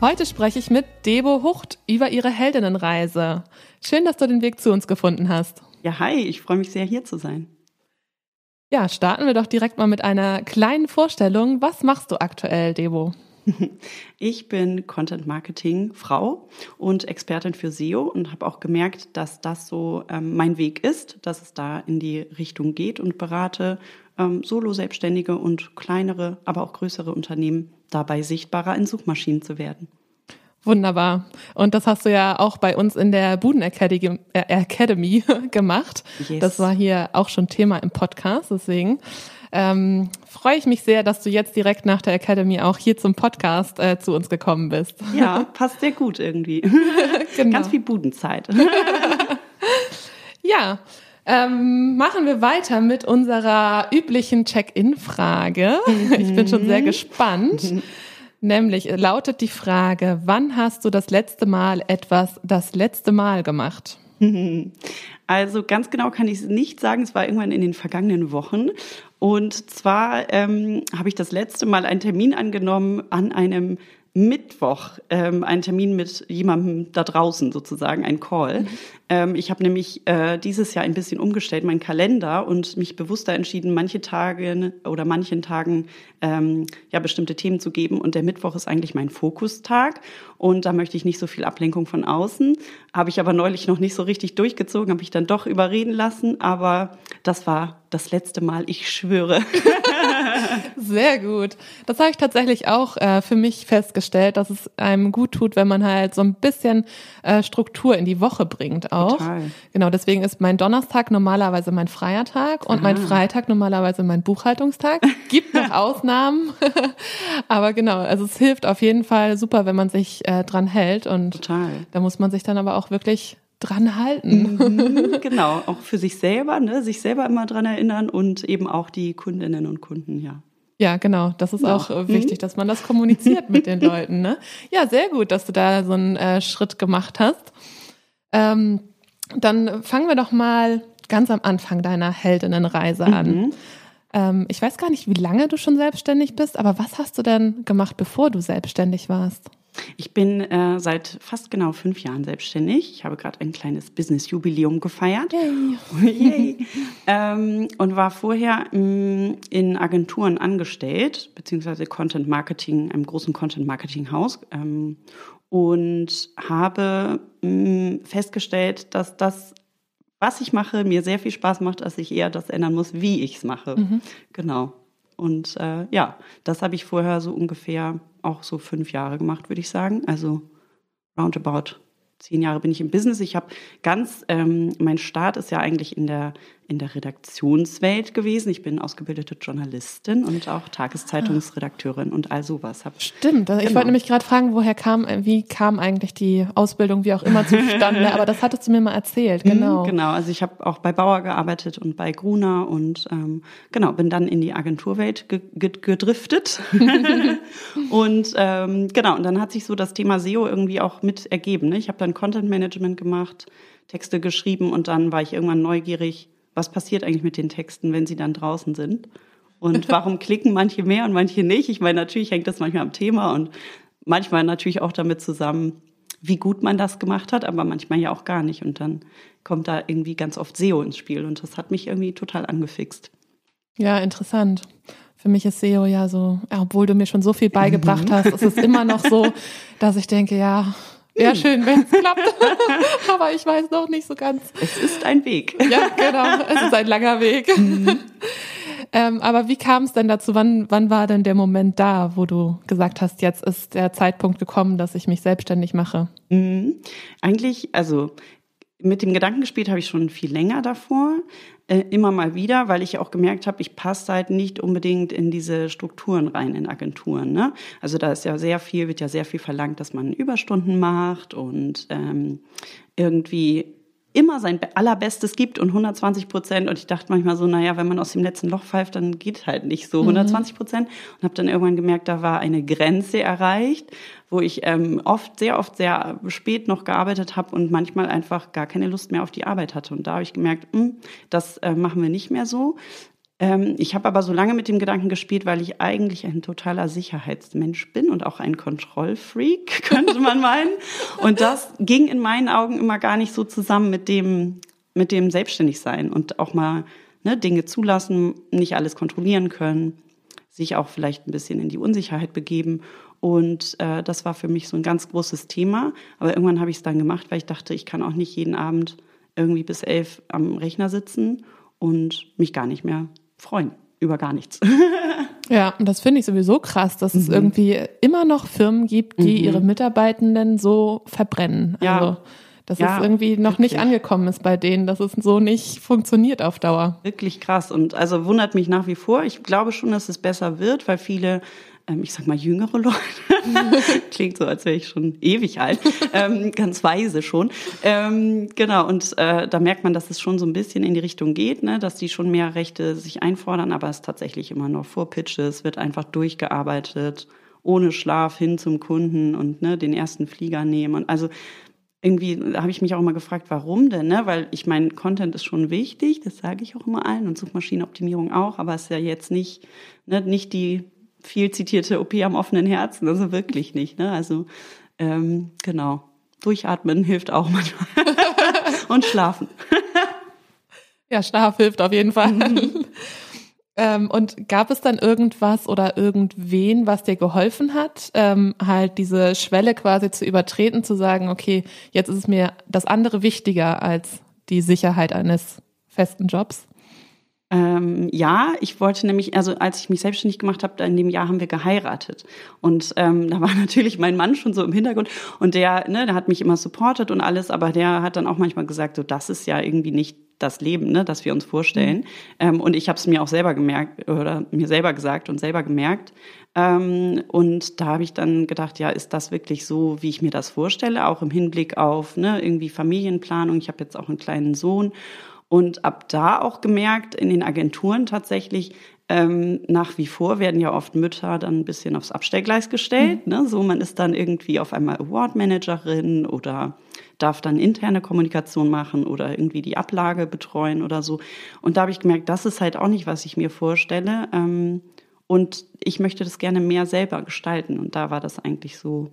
Heute spreche ich mit Debo Hucht über ihre Heldinnenreise. Schön, dass du den Weg zu uns gefunden hast. Ja, hi, ich freue mich sehr, hier zu sein. Ja, starten wir doch direkt mal mit einer kleinen Vorstellung. Was machst du aktuell, Debo? Ich bin Content Marketing Frau und Expertin für SEO und habe auch gemerkt, dass das so ähm, mein Weg ist, dass es da in die Richtung geht und berate ähm, Solo-Selbstständige und kleinere, aber auch größere Unternehmen dabei sichtbarer in Suchmaschinen zu werden. Wunderbar. Und das hast du ja auch bei uns in der Buden Academy, äh, Academy gemacht. Yes. Das war hier auch schon Thema im Podcast, deswegen ähm, freue ich mich sehr, dass du jetzt direkt nach der Academy auch hier zum Podcast äh, zu uns gekommen bist. Ja, passt sehr gut irgendwie. genau. Ganz viel Budenzeit. ja. Ähm, machen wir weiter mit unserer üblichen Check-in-Frage. Ich bin schon sehr gespannt. Nämlich lautet die Frage, wann hast du das letzte Mal etwas das letzte Mal gemacht? Also ganz genau kann ich es nicht sagen. Es war irgendwann in den vergangenen Wochen. Und zwar ähm, habe ich das letzte Mal einen Termin angenommen an einem Mittwoch ähm, einen Termin mit jemandem da draußen sozusagen, ein Call. Mhm. Ähm, ich habe nämlich äh, dieses Jahr ein bisschen umgestellt, meinen Kalender und mich bewusster entschieden, manche Tage oder manchen Tagen ähm, ja bestimmte Themen zu geben. Und der Mittwoch ist eigentlich mein Fokustag und da möchte ich nicht so viel Ablenkung von außen. Habe ich aber neulich noch nicht so richtig durchgezogen, habe ich dann doch überreden lassen. Aber das war das letzte Mal, ich schwöre. Sehr gut. Das habe ich tatsächlich auch äh, für mich festgestellt, dass es einem gut tut, wenn man halt so ein bisschen äh, Struktur in die Woche bringt auch. Total. Genau, deswegen ist mein Donnerstag normalerweise mein freier Tag und ah. mein Freitag normalerweise mein Buchhaltungstag. Gibt noch Ausnahmen, aber genau, also es hilft auf jeden Fall super, wenn man sich äh, dran hält und Total. da muss man sich dann aber auch wirklich dran halten. Mhm, genau, auch für sich selber, ne? sich selber immer dran erinnern und eben auch die Kundinnen und Kunden, ja. Ja, genau. Das ist ja. auch äh, wichtig, dass man das kommuniziert mit den Leuten. Ne? Ja, sehr gut, dass du da so einen äh, Schritt gemacht hast. Ähm, dann fangen wir doch mal ganz am Anfang deiner Heldinnenreise an. Mhm. Ähm, ich weiß gar nicht, wie lange du schon selbstständig bist, aber was hast du denn gemacht, bevor du selbstständig warst? Ich bin äh, seit fast genau fünf Jahren selbstständig. Ich habe gerade ein kleines Business-Jubiläum gefeiert. Yay. Yay. ähm, und war vorher mh, mm, in Agenturen angestellt, beziehungsweise Content Marketing, einem großen Content Marketing Haus. Ähm, und habe mh, mm, festgestellt, dass das, was ich mache, mir sehr viel Spaß macht, dass ich eher das ändern muss, wie ich es mache. Mhm. Genau. Und äh, ja, das habe ich vorher so ungefähr auch so fünf Jahre gemacht, würde ich sagen. Also roundabout zehn Jahre bin ich im Business. Ich habe ganz, ähm, mein Start ist ja eigentlich in der in der Redaktionswelt gewesen. Ich bin ausgebildete Journalistin und auch Tageszeitungsredakteurin und all sowas. Hab, Stimmt. Ich genau. wollte nämlich gerade fragen, woher kam, wie kam eigentlich die Ausbildung, wie auch immer zustande? Aber das hattest du mir mal erzählt, mhm, genau. Genau. Also ich habe auch bei Bauer gearbeitet und bei Gruner und ähm, genau bin dann in die Agenturwelt ge ge gedriftet. und ähm, genau. Und dann hat sich so das Thema SEO irgendwie auch mit ergeben. Ne? Ich habe dann Content Management gemacht. Texte geschrieben und dann war ich irgendwann neugierig, was passiert eigentlich mit den Texten, wenn sie dann draußen sind? Und warum klicken manche mehr und manche nicht? Ich meine, natürlich hängt das manchmal am Thema und manchmal natürlich auch damit zusammen, wie gut man das gemacht hat, aber manchmal ja auch gar nicht. Und dann kommt da irgendwie ganz oft SEO ins Spiel und das hat mich irgendwie total angefixt. Ja, interessant. Für mich ist SEO ja so, obwohl du mir schon so viel beigebracht mhm. hast, ist es immer noch so, dass ich denke, ja, Wäre schön, wenn es klappt. Aber ich weiß noch nicht so ganz. Es ist ein Weg. Ja, genau. Es ist ein langer Weg. Mhm. Ähm, aber wie kam es denn dazu? Wann, wann war denn der Moment da, wo du gesagt hast, jetzt ist der Zeitpunkt gekommen, dass ich mich selbstständig mache? Mhm. Eigentlich, also mit dem Gedanken gespielt habe ich schon viel länger davor. Äh, immer mal wieder, weil ich auch gemerkt habe, ich passe halt nicht unbedingt in diese Strukturen rein in Agenturen. Ne? Also da ist ja sehr viel, wird ja sehr viel verlangt, dass man Überstunden macht und ähm, irgendwie immer sein allerbestes gibt und 120 Prozent. Und ich dachte manchmal so, naja, wenn man aus dem letzten Loch pfeift, dann geht halt nicht so 120 mhm. Prozent. Und habe dann irgendwann gemerkt, da war eine Grenze erreicht, wo ich ähm, oft, sehr oft, sehr spät noch gearbeitet habe und manchmal einfach gar keine Lust mehr auf die Arbeit hatte. Und da habe ich gemerkt, mh, hm, das äh, machen wir nicht mehr so. Ähm, ich habe aber so lange mit dem Gedanken gespielt, weil ich eigentlich ein totaler Sicherheitsmensch bin und auch ein Kontrollfreak, könnte man meinen. Und das ging in meinen Augen immer gar nicht so zusammen mit dem, mit dem Selbstständigsein und auch mal ne, Dinge zulassen, nicht alles kontrollieren können, sich auch vielleicht ein bisschen in die Unsicherheit begeben. Und äh, das war für mich so ein ganz großes Thema. Aber irgendwann habe ich es dann gemacht, weil ich dachte, ich kann auch nicht jeden Abend irgendwie bis elf am Rechner sitzen und mich gar nicht mehr freuen über gar nichts. ja, und das finde ich sowieso krass, dass mhm. es irgendwie immer noch Firmen gibt, die mhm. ihre Mitarbeitenden so verbrennen. Ja. Also, dass ja, es irgendwie noch wirklich. nicht angekommen ist bei denen, dass es so nicht funktioniert auf Dauer. Wirklich krass. Und also wundert mich nach wie vor. Ich glaube schon, dass es besser wird, weil viele ich sag mal, jüngere Leute. Klingt so, als wäre ich schon ewig alt. Ähm, ganz weise schon. Ähm, genau, und äh, da merkt man, dass es schon so ein bisschen in die Richtung geht, ne? dass die schon mehr Rechte sich einfordern, aber es tatsächlich immer noch vor Pitches, wird einfach durchgearbeitet, ohne Schlaf hin zum Kunden und ne, den ersten Flieger nehmen. Und also irgendwie habe ich mich auch immer gefragt, warum denn? Ne? Weil ich meine, Content ist schon wichtig, das sage ich auch immer allen und Suchmaschinenoptimierung auch, aber es ist ja jetzt nicht, ne, nicht die viel zitierte OP am offenen Herzen, also wirklich nicht. Ne? Also ähm, genau, durchatmen hilft auch manchmal und schlafen. ja, Schlaf hilft auf jeden Fall. Mhm. ähm, und gab es dann irgendwas oder irgendwen, was dir geholfen hat, ähm, halt diese Schwelle quasi zu übertreten, zu sagen, okay, jetzt ist es mir das andere wichtiger als die Sicherheit eines festen Jobs? Ähm, ja, ich wollte nämlich, also als ich mich selbstständig gemacht habe, in dem Jahr haben wir geheiratet. Und ähm, da war natürlich mein Mann schon so im Hintergrund und der, ne, der hat mich immer supportet und alles, aber der hat dann auch manchmal gesagt, so das ist ja irgendwie nicht das Leben, ne, das wir uns vorstellen. Mhm. Ähm, und ich habe es mir auch selber gemerkt oder mir selber gesagt und selber gemerkt. Ähm, und da habe ich dann gedacht, ja, ist das wirklich so, wie ich mir das vorstelle, auch im Hinblick auf ne, irgendwie Familienplanung. Ich habe jetzt auch einen kleinen Sohn und ab da auch gemerkt, in den Agenturen tatsächlich, ähm, nach wie vor werden ja oft Mütter dann ein bisschen aufs Abstellgleis gestellt. Mhm. Ne? So, man ist dann irgendwie auf einmal Award-Managerin oder darf dann interne Kommunikation machen oder irgendwie die Ablage betreuen oder so. Und da habe ich gemerkt, das ist halt auch nicht, was ich mir vorstelle. Ähm, und ich möchte das gerne mehr selber gestalten. Und da war das eigentlich so,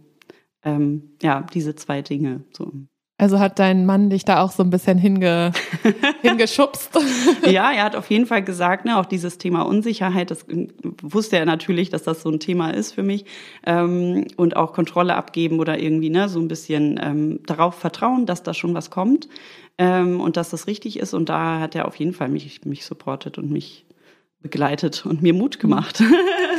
ähm, ja, diese zwei Dinge. So. Also hat dein Mann dich da auch so ein bisschen hinge, hingeschubst? ja, er hat auf jeden Fall gesagt, ne, auch dieses Thema Unsicherheit, das wusste er natürlich, dass das so ein Thema ist für mich. Ähm, und auch Kontrolle abgeben oder irgendwie ne, so ein bisschen ähm, darauf vertrauen, dass da schon was kommt ähm, und dass das richtig ist. Und da hat er auf jeden Fall mich, mich supportet und mich begleitet und mir Mut gemacht.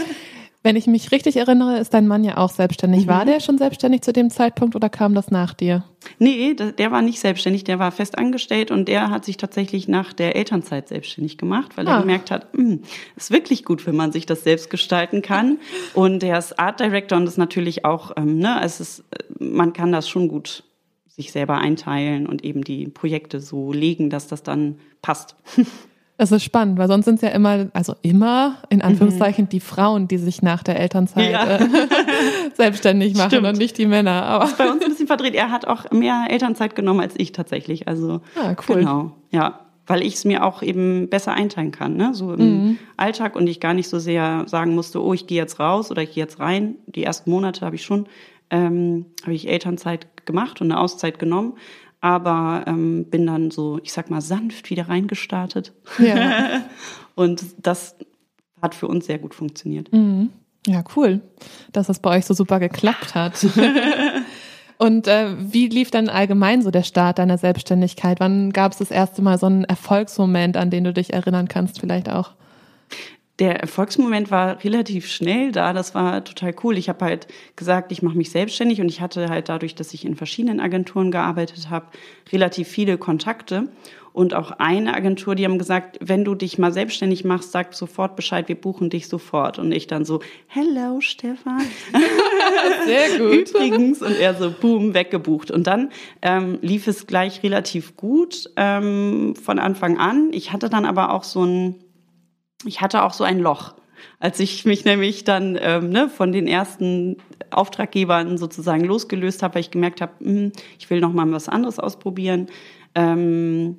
Wenn ich mich richtig erinnere, ist dein Mann ja auch selbstständig. Mhm. War der schon selbstständig zu dem Zeitpunkt oder kam das nach dir? Nee, der war nicht selbstständig, der war fest angestellt und der hat sich tatsächlich nach der Elternzeit selbstständig gemacht, weil ah. er gemerkt hat, es hm, ist wirklich gut, wenn man sich das selbst gestalten kann. Und der ist Art Director und ist natürlich auch, ähm, ne, es ist, man kann das schon gut sich selber einteilen und eben die Projekte so legen, dass das dann passt. Das ist spannend, weil sonst sind es ja immer, also immer in Anführungszeichen mhm. die Frauen, die sich nach der Elternzeit ja. äh, selbstständig machen Stimmt. und nicht die Männer. Aber das ist bei uns ein bisschen verdreht. Er hat auch mehr Elternzeit genommen als ich tatsächlich. Also ah, cool. Genau, ja, weil ich es mir auch eben besser einteilen kann, ne? so im mhm. Alltag und ich gar nicht so sehr sagen musste, oh, ich gehe jetzt raus oder ich gehe jetzt rein. Die ersten Monate habe ich schon ähm, habe ich Elternzeit gemacht und eine Auszeit genommen aber ähm, bin dann so, ich sag mal, sanft wieder reingestartet. Ja. und das hat für uns sehr gut funktioniert. Mhm. Ja, cool, dass das bei euch so super geklappt hat. Und äh, wie lief dann allgemein so der Start deiner Selbstständigkeit? Wann gab es das erste Mal so einen Erfolgsmoment, an den du dich erinnern kannst, vielleicht auch? Der Erfolgsmoment war relativ schnell da. Das war total cool. Ich habe halt gesagt, ich mache mich selbstständig und ich hatte halt dadurch, dass ich in verschiedenen Agenturen gearbeitet habe, relativ viele Kontakte. Und auch eine Agentur, die haben gesagt, wenn du dich mal selbstständig machst, sag sofort Bescheid, wir buchen dich sofort. Und ich dann so, hello Stefan. Sehr gut. Übrigens. Und er so, boom, weggebucht. Und dann ähm, lief es gleich relativ gut ähm, von Anfang an. Ich hatte dann aber auch so ein, ich hatte auch so ein Loch. Als ich mich nämlich dann ähm, ne, von den ersten Auftraggebern sozusagen losgelöst habe, weil ich gemerkt habe, hm, ich will noch mal was anderes ausprobieren. Ähm,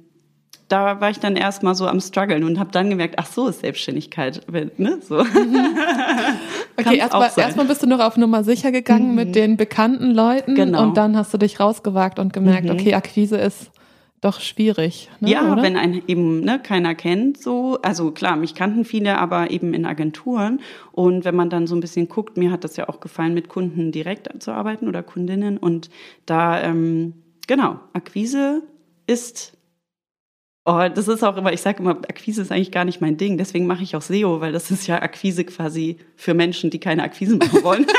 da war ich dann erstmal so am struggeln und habe dann gemerkt, ach so ist Selbstständigkeit, ne, so. okay, erstmal erst bist du noch auf Nummer sicher gegangen mhm. mit den bekannten Leuten genau. und dann hast du dich rausgewagt und gemerkt, mhm. okay, Akquise ist doch schwierig. Ne, ja, oder? wenn einen eben ne, keiner kennt, so, also klar, mich kannten viele, aber eben in Agenturen. Und wenn man dann so ein bisschen guckt, mir hat das ja auch gefallen, mit Kunden direkt zu arbeiten oder Kundinnen. Und da, ähm, genau, Akquise ist Oh, das ist auch immer, ich sage immer, Akquise ist eigentlich gar nicht mein Ding. Deswegen mache ich auch SEO, weil das ist ja Akquise quasi für Menschen, die keine Akquise machen wollen.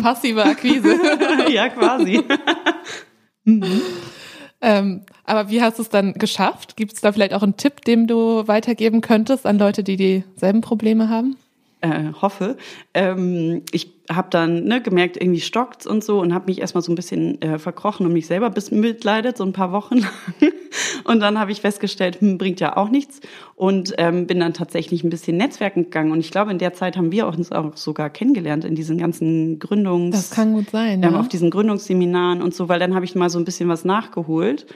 passive Akquise. ja, quasi. Mhm. Ähm, aber wie hast du es dann geschafft? Gibt es da vielleicht auch einen Tipp, den du weitergeben könntest an Leute, die dieselben Probleme haben? Äh, hoffe. Ähm, ich habe dann ne, gemerkt, irgendwie stockt's und so und habe mich erstmal so ein bisschen äh, verkrochen und mich selber bis mitleidet, so ein paar Wochen lang. und dann habe ich festgestellt, hm, bringt ja auch nichts und ähm, bin dann tatsächlich ein bisschen Netzwerken gegangen. Und ich glaube, in der Zeit haben wir uns auch sogar kennengelernt in diesen ganzen Gründungs... Das kann gut sein, ähm, ja. Auf diesen Gründungsseminaren und so, weil dann habe ich mal so ein bisschen was nachgeholt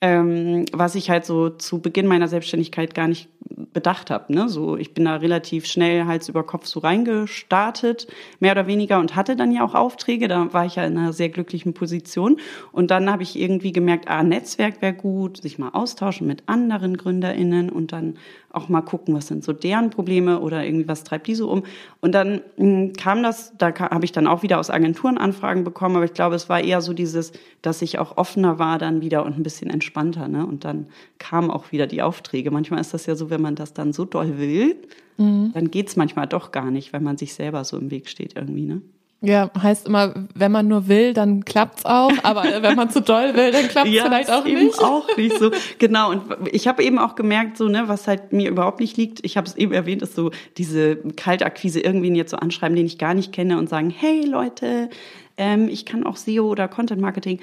ähm, was ich halt so zu Beginn meiner Selbstständigkeit gar nicht bedacht habe. Ne? So, ich bin da relativ schnell Hals über Kopf so reingestartet, mehr oder weniger, und hatte dann ja auch Aufträge. Da war ich ja in einer sehr glücklichen Position. Und dann habe ich irgendwie gemerkt, ah, Netzwerk wäre gut, sich mal austauschen mit anderen GründerInnen und dann auch mal gucken, was sind so deren Probleme oder irgendwie was treibt die so um. Und dann mh, hm, kam das, da habe ich dann auch wieder aus Agenturen Anfragen bekommen, aber ich glaube, es war eher so dieses, dass ich auch offener war dann wieder und ein bisschen entspannter. Ne? Und dann kamen auch wieder die Aufträge. Manchmal ist das ja so, wenn man das dann so doll will, mhm. dann geht's manchmal doch gar nicht, weil man sich selber so im Weg steht irgendwie. Ne? Ja, heißt immer, wenn man nur will, dann klappt's auch, aber wenn man zu doll will, dann klappt's ja, vielleicht auch eben nicht. auch nicht so. Genau und ich habe eben auch gemerkt, so ne, was halt mir überhaupt nicht liegt. Ich habe es eben erwähnt, ist so diese Kaltakquise irgendwen jetzt so anschreiben, den ich gar nicht kenne und sagen, hey Leute, ähm, ich kann auch SEO oder Content Marketing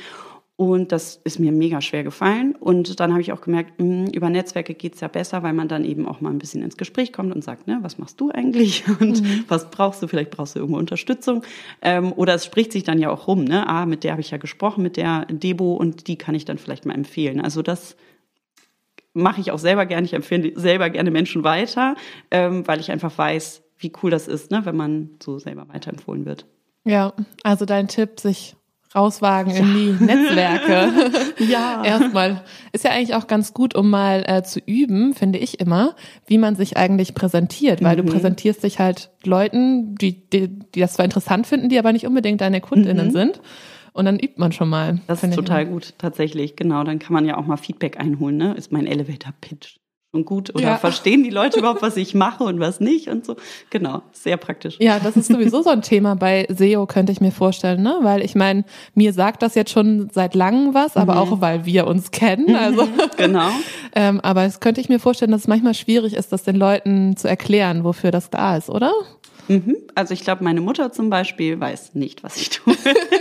und das ist mir mega schwer gefallen. Und dann habe ich auch gemerkt, mh, hm, über Netzwerke geht's ja besser, weil man dann eben auch mal ein bisschen ins Gespräch kommt und sagt, ne, was machst du eigentlich? Und mhm. was brauchst du? Vielleicht brauchst du irgendwo Unterstützung. Ähm, oder es spricht sich dann ja auch rum, ne? Ah, mit der habe ich ja gesprochen, mit der Debo und die kann ich dann vielleicht mal empfehlen. Also das mache ich auch selber gerne. Ich empfehle selber gerne Menschen weiter, ähm, weil ich einfach weiß, wie cool das ist, ne, wenn man so selber weiterempfohlen wird. Ja, also dein Tipp, sich rauswagen ja. in die Netzwerke. ja. Erstmal. Ist ja eigentlich auch ganz gut, um mal äh, zu üben, finde ich immer, wie man sich eigentlich präsentiert, weil mhm. du präsentierst dich halt Leuten, die, die, die das zwar interessant finden, die aber nicht unbedingt deine KundInnen mhm. sind. Und dann übt man schon mal. Das ist total gut, tatsächlich. Genau, dann kann man ja auch mal Feedback einholen, ne? Ist mein Elevator Pitch und gut oder ja. verstehen die Leute überhaupt, was ich mache und was nicht und so. Genau, sehr praktisch. Ja, das ist sowieso so ein Thema bei SEO, könnte ich mir vorstellen, ne? Weil ich meine, mir sagt das jetzt schon seit langem was, aber mhm. auch weil wir uns kennen. Also genau. ähm, aber es könnte ich mir vorstellen, dass es manchmal schwierig ist, das den Leuten zu erklären, wofür das da ist, oder? Mhm. Also ich glaube, meine Mutter zum Beispiel weiß nicht, was ich tue.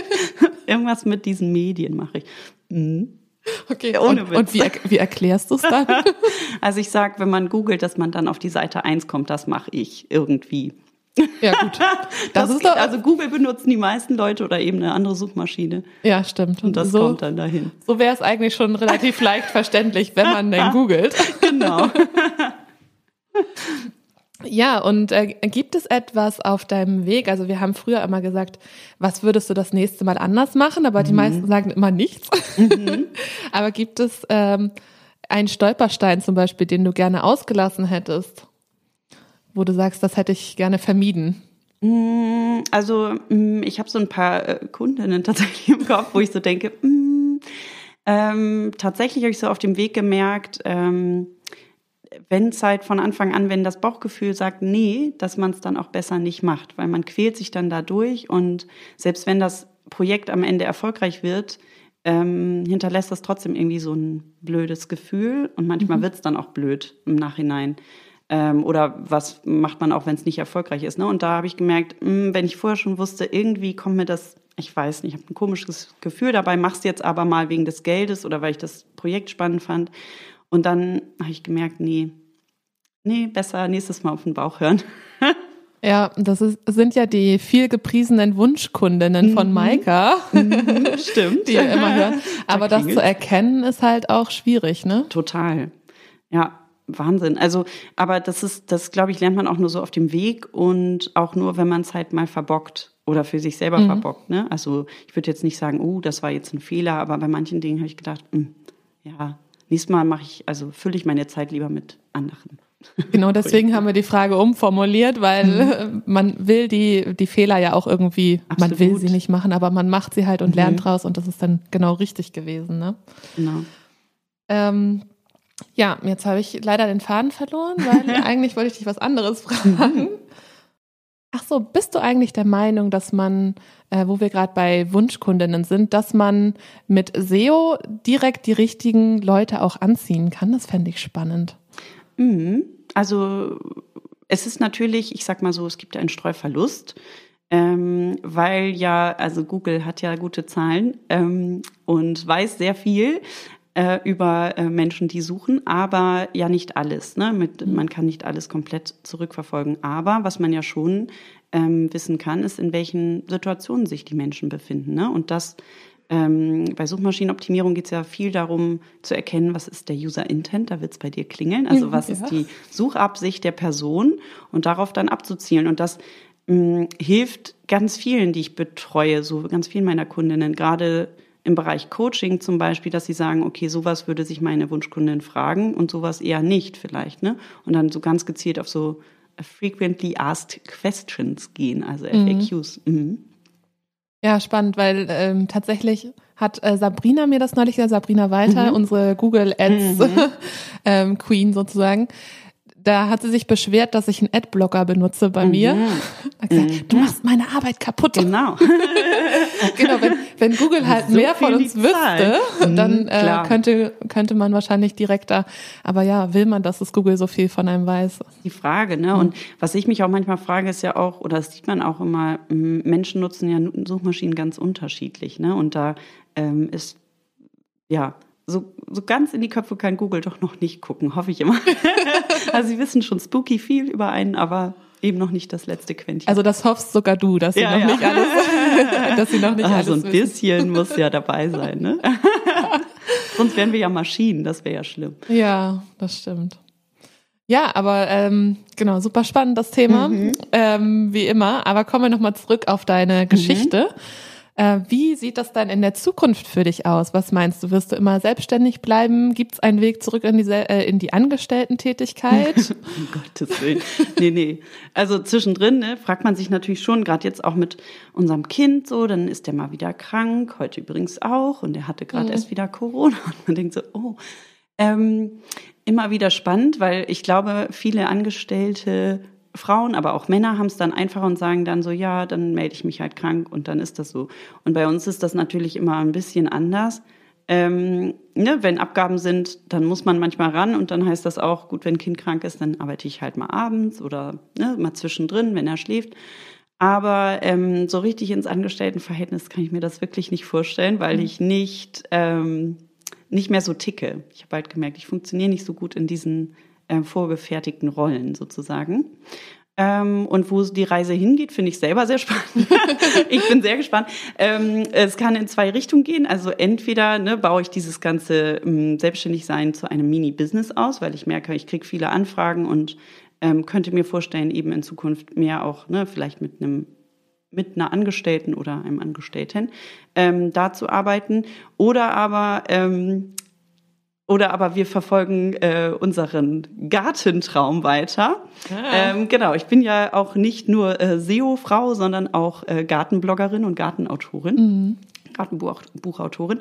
Irgendwas mit diesen Medien mache ich. Mhm. Okay, ohne und, Witz. Und wie, wie erklärst du es dann? Also ich sag, wenn man googelt, dass man dann auf die Seite 1 kommt, das mache ich irgendwie. Ja, gut. Das, das ist doch, also Google benutzen die meisten Leute oder eben eine andere Suchmaschine. Ja, stimmt. Und das so, kommt dann dahin. So wäre es eigentlich schon relativ leicht verständlich, wenn man denn googelt. Genau. Ja, und äh, gibt es etwas auf deinem Weg? Also wir haben früher immer gesagt, was würdest du das nächste Mal anders machen? Aber die mhm. meisten sagen immer nichts. Mhm. Aber gibt es ähm, einen Stolperstein zum Beispiel, den du gerne ausgelassen hättest? Wo du sagst, das hätte ich gerne vermieden? Mm, also mm, ich habe so ein paar äh, Kundinnen tatsächlich im Kopf, wo ich so denke, mm, ähm, tatsächlich habe ich so auf dem Weg gemerkt, ähm, wenn es halt von Anfang an, wenn das Bauchgefühl sagt, nee, dass man es dann auch besser nicht macht, weil man quält sich dann dadurch und selbst wenn das Projekt am Ende erfolgreich wird, ähm, hinterlässt das trotzdem irgendwie so ein blödes Gefühl und manchmal mhm. wird es dann auch blöd im Nachhinein. Ähm, oder was macht man auch, wenn es nicht erfolgreich ist. Ne? Und da habe ich gemerkt, mh, hm, wenn ich vorher schon wusste, irgendwie kommt mir das, ich weiß nicht, ich habe ein komisches Gefühl dabei, mach's jetzt aber mal wegen des Geldes oder weil ich das Projekt spannend fand. Und dann habe ich gemerkt, nee, nee, besser nächstes Mal auf den Bauch hören. Ja, das ist, sind ja die viel gepriesenen Wunschkundinnen mhm. von Maika. Mhm, stimmt. die ja immer hören. Aber da das zu erkennen ist halt auch schwierig, ne? Total. Ja, Wahnsinn. Also, aber das ist, das glaube ich, lernt man auch nur so auf dem Weg und auch nur, wenn man es halt mal verbockt oder für sich selber mhm. verbockt. Ne? Also ich würde jetzt nicht sagen, oh, das war jetzt ein Fehler, aber bei manchen Dingen habe ich gedacht, mh, hm, ja, nächstes Mal mache ich, also fülle ich meine Zeit lieber mit anderen. Genau deswegen haben wir die Frage umformuliert, weil mhm. man will die, die Fehler ja auch irgendwie, Absolut. man will sie nicht machen, aber man macht sie halt und mhm. lernt draus und das ist dann genau richtig gewesen. Ne? Genau. Ähm, ja, jetzt habe ich leider den Faden verloren, weil eigentlich wollte ich dich was anderes fragen. Ach so, bist du eigentlich der Meinung, dass man, äh, wo wir gerade bei Wunschkundinnen sind, dass man mit SEO direkt die richtigen Leute auch anziehen kann? Das fände ich spannend. Mhm. Also es ist natürlich, ich sag mal so, es gibt einen Streuverlust. Ähm, weil ja, also Google hat ja gute Zahlen ähm, und weiß sehr viel äh, über äh, Menschen, die suchen, aber ja nicht alles. Ne? Mit, mhm. Man kann nicht alles komplett zurückverfolgen. Aber was man ja schon ähm, wissen kann, ist, in welchen Situationen sich die Menschen befinden. Ne? Und das ähm, bei Suchmaschinenoptimierung geht es ja viel darum zu erkennen, was ist der User Intent, da wird es bei dir klingeln. Also was ja. ist die Suchabsicht der Person und darauf dann abzuzielen. Und das mh, mm, hilft ganz vielen, die ich betreue, so ganz vielen meiner Kundinnen, gerade im Bereich Coaching zum Beispiel, dass sie sagen, okay, sowas würde sich meine Wunschkundin fragen und sowas eher nicht vielleicht, ne? Und dann so ganz gezielt auf so frequently asked questions gehen, also FAQs. Mhm. Mhm. Ja, spannend, weil ähm, tatsächlich hat äh, Sabrina mir das neulich gesagt, Sabrina Walter, mhm. unsere Google Ads mhm. ähm, Queen sozusagen, da hat sie sich beschwert, dass ich einen Adblocker benutze bei mhm. mir. Hat gesagt, mhm. Du machst meine Arbeit kaputt. Genau. genau, wenn, wenn Google halt so mehr von uns wüsste, mhm, dann äh, könnte, könnte man wahrscheinlich direkter, aber ja, will man, dass es Google so viel von einem weiß? Die Frage, ne? Und was ich mich auch manchmal frage, ist ja auch, oder das sieht man auch immer, Menschen nutzen ja Suchmaschinen ganz unterschiedlich, ne? Und da ähm, ist ja so, so ganz in die Köpfe kann Google doch noch nicht gucken, hoffe ich immer. also sie wissen schon spooky viel über einen, aber eben noch nicht das letzte Quäntchen. Also das hoffst sogar du, dass sie ja, noch ja. nicht alles, dass sie noch nicht ah, alles So ein bisschen muss ja dabei sein, ne? Sonst wären wir ja Maschinen, das wäre ja schlimm. Ja, das stimmt. Ja, aber ähm, genau, super spannend das Thema, mhm. ähm, wie immer. Aber kommen wir nochmal zurück auf deine mhm. Geschichte. Mhm. Äh, wie sieht das dann in der Zukunft für dich aus? Was meinst du? Wirst du immer selbstständig bleiben? Gibt es einen Weg zurück in die, äh, in die Angestellten-Tätigkeit? um Gottes Willen. Nee, nee. Also zwischendrin ne, fragt man sich natürlich schon, gerade jetzt auch mit unserem Kind so, dann ist der mal wieder krank, heute übrigens auch, und der hatte gerade mhm. erst wieder Corona. Und man denkt so, oh. Ähm, immer wieder spannend, weil ich glaube, viele Angestellte Frauen, aber auch Männer haben es dann einfacher und sagen dann so, ja, dann melde ich mich halt krank und dann ist das so. Und bei uns ist das natürlich immer ein bisschen anders. Ähm, ne, wenn Abgaben sind, dann muss man manchmal ran und dann heißt das auch, gut, wenn ein Kind krank ist, dann arbeite ich halt mal abends oder ne, mal zwischendrin, wenn er schläft. Aber ähm, so richtig ins Angestelltenverhältnis kann ich mir das wirklich nicht vorstellen, weil mhm. ich nicht, ähm, nicht mehr so ticke. Ich habe halt gemerkt, ich funktioniere nicht so gut in diesen äh, vorgefertigten Rollen sozusagen. Ähm, und wo die Reise hingeht, finde ich selber sehr spannend. ich bin sehr gespannt. Ähm, es kann in zwei Richtungen gehen. Also entweder ne, baue ich dieses ganze ähm, Selbstständigsein zu einem Mini-Business aus, weil ich merke, ich kriege viele Anfragen und ähm, könnte mir vorstellen, eben in Zukunft mehr auch, ne, vielleicht mit einem mit einer Angestellten oder einem Angestellten ähm, da zu arbeiten. Oder aber ähm, oder aber wir verfolgen äh, unseren Gartentraum weiter. Ah. Ähm, genau, ich bin ja auch nicht nur äh, SEO-Frau, sondern auch äh, Gartenbloggerin und Gartenautorin. Mhm. Gartenbuchautorin.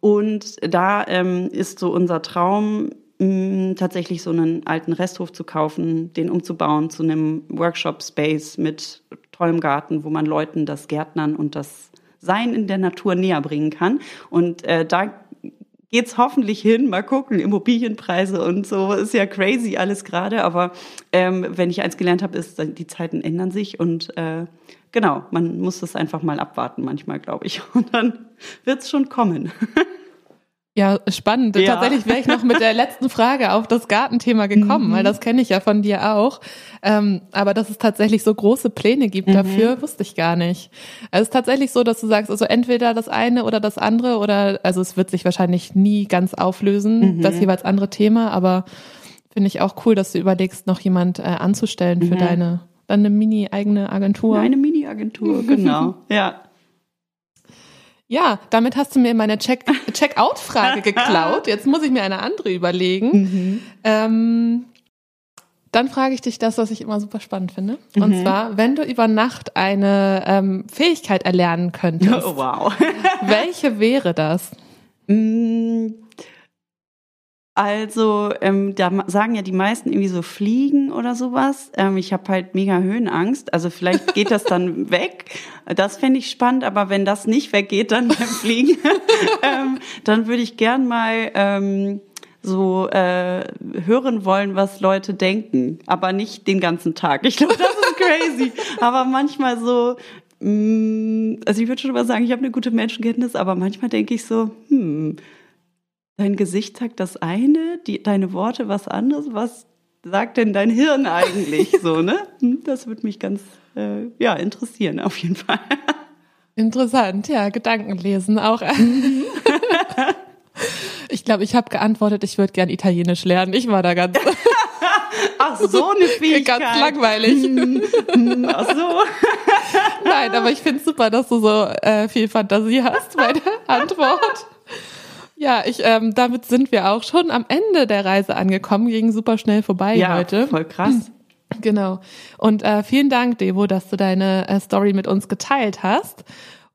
Und da ähm, ist so unser Traum, mh, tatsächlich so einen alten Resthof zu kaufen, den umzubauen zu einem Workshop-Space mit tollem Garten, wo man Leuten das Gärtnern und das Sein in der Natur näher bringen kann. Und äh, da geht's hoffentlich hin. Mal gucken, Immobilienpreise und so ist ja crazy alles gerade. Aber ähm, wenn ich eins gelernt habe, ist, die Zeiten ändern sich und äh, genau, man muss das einfach mal abwarten manchmal, glaube ich. Und dann wird's schon kommen. Ja, spannend. Ja. Tatsächlich wäre ich noch mit der letzten Frage auf das Gartenthema gekommen, mhm. weil das kenne ich ja von dir auch. Ähm, aber dass es tatsächlich so große Pläne gibt mhm. dafür, wusste ich gar nicht. Also es ist tatsächlich so, dass du sagst, also entweder das eine oder das andere oder, also es wird sich wahrscheinlich nie ganz auflösen, mhm. das jeweils andere Thema, aber finde ich auch cool, dass du überlegst, noch jemand äh, anzustellen für mhm. deine, deine mini-eigene Agentur. Eine Mini-Agentur, genau, ja. Ja, damit hast du mir meine Check Check-out-Frage geklaut. Jetzt muss ich mir eine andere überlegen. Mhm. Ähm, dann frage ich dich das, was ich immer super spannend finde. Und mhm. zwar, wenn du über Nacht eine ähm, Fähigkeit erlernen könntest, oh, wow. welche wäre das? Mm, also, ähm, da sagen ja die meisten irgendwie so Fliegen oder sowas. Ähm, ich habe halt mega Höhenangst. Also vielleicht geht das dann weg. Das fände ich spannend, aber wenn das nicht weggeht, dann beim Fliegen, ähm, dann würde ich gern mal ähm, so äh, hören wollen, was Leute denken, aber nicht den ganzen Tag. Ich glaube, das ist crazy. aber manchmal so, mh, mm, also ich würde schon mal sagen, ich habe eine gute Menschenkenntnis, aber manchmal denke ich so, hm, dein Gesicht sagt das eine, die, deine Worte was anderes. Was sagt denn dein Hirn eigentlich so, ne? Hm, das würde mich ganz, äh, ja, interessieren, auf jeden Fall. Interessant, ja, Gedankenlesen auch. ich glaube, ich habe geantwortet, ich würde gern Italienisch lernen. Ich war da ganz. Ach so, eine Fähigkeit. Ganz langweilig. Hm, hm, ach so. Nein, aber ich finde super, dass du so äh, viel Fantasie hast bei der Antwort. Ja, ich, ähm, damit sind wir auch schon am Ende der Reise angekommen, ging super schnell vorbei ja, heute. Voll krass. Genau. Und äh, vielen Dank, Devo, dass du deine äh, Story mit uns geteilt hast.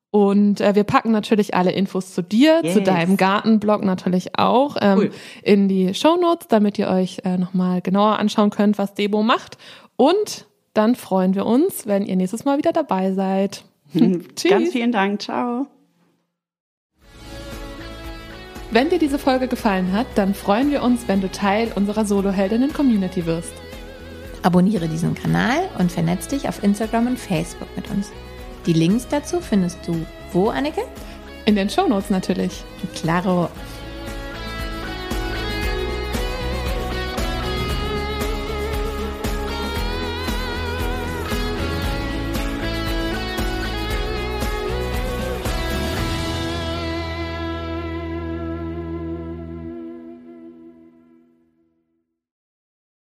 Und äh, wir packen natürlich alle Infos zu dir, yes. zu deinem Gartenblog natürlich auch ähm, cool. in die Show Notes, damit ihr euch äh, nochmal genauer anschauen könnt, was Debo macht. Und dann freuen wir uns, wenn ihr nächstes Mal wieder dabei seid. Tschüss. Ganz vielen Dank. Ciao. Wenn dir diese Folge gefallen hat, dann freuen wir uns, wenn du Teil unserer Soloheldinnen-Community wirst. Abonniere diesen Kanal und vernetz dich auf Instagram und Facebook mit uns. Die Links dazu findest du wo, Anneke? In den Shownotes natürlich. Claro.